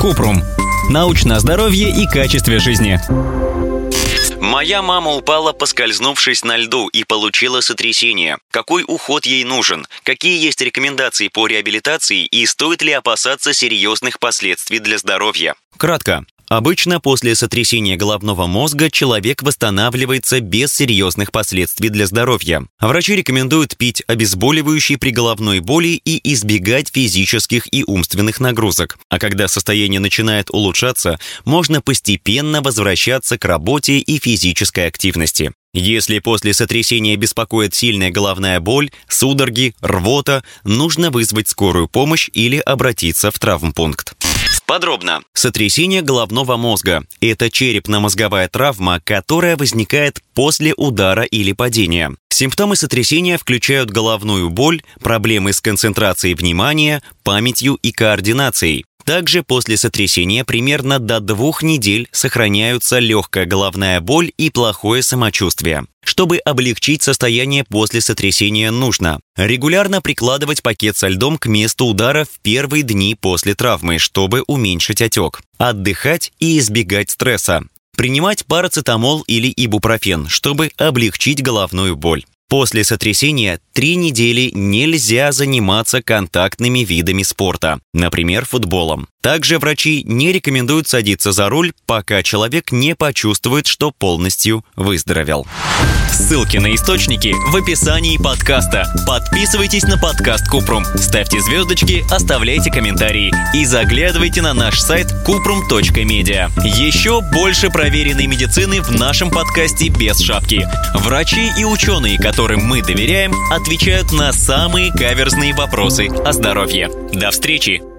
Купрум. Научное здоровье и качестве жизни. Моя мама упала, поскользнувшись на льду, и получила сотрясение. Какой уход ей нужен? Какие есть рекомендации по реабилитации и стоит ли опасаться серьезных последствий для здоровья? Кратко. Обычно после сотрясения головного мозга человек восстанавливается без серьезных последствий для здоровья. Врачи рекомендуют пить обезболивающие при головной боли и избегать физических и умственных нагрузок. А когда состояние начинает улучшаться, можно постепенно возвращаться к работе и физической активности. Если после сотрясения беспокоит сильная головная боль, судороги, рвота, нужно вызвать скорую помощь или обратиться в травмпункт. Подробно. Сотрясение головного мозга – это черепно-мозговая травма, которая возникает после удара или падения. Симптомы сотрясения включают головную боль, проблемы с концентрацией внимания, памятью и координацией. Также после сотрясения примерно до двух недель сохраняются легкая головная боль и плохое самочувствие. Чтобы облегчить состояние после сотрясения нужно регулярно прикладывать пакет со льдом к месту удара в первые дни после травмы, чтобы уменьшить отек, отдыхать и избегать стресса, принимать парацетамол или ибупрофен, чтобы облегчить головную боль. После сотрясения три недели нельзя заниматься контактными видами спорта, например, футболом. Также врачи не рекомендуют садиться за руль, пока человек не почувствует, что полностью выздоровел. Ссылки на источники в описании подкаста. Подписывайтесь на подкаст Купрум, ставьте звездочки, оставляйте комментарии и заглядывайте на наш сайт kuprum.media. Еще больше проверенной медицины в нашем подкасте без шапки. Врачи и ученые, которым мы доверяем, отвечают на самые каверзные вопросы о здоровье. До встречи!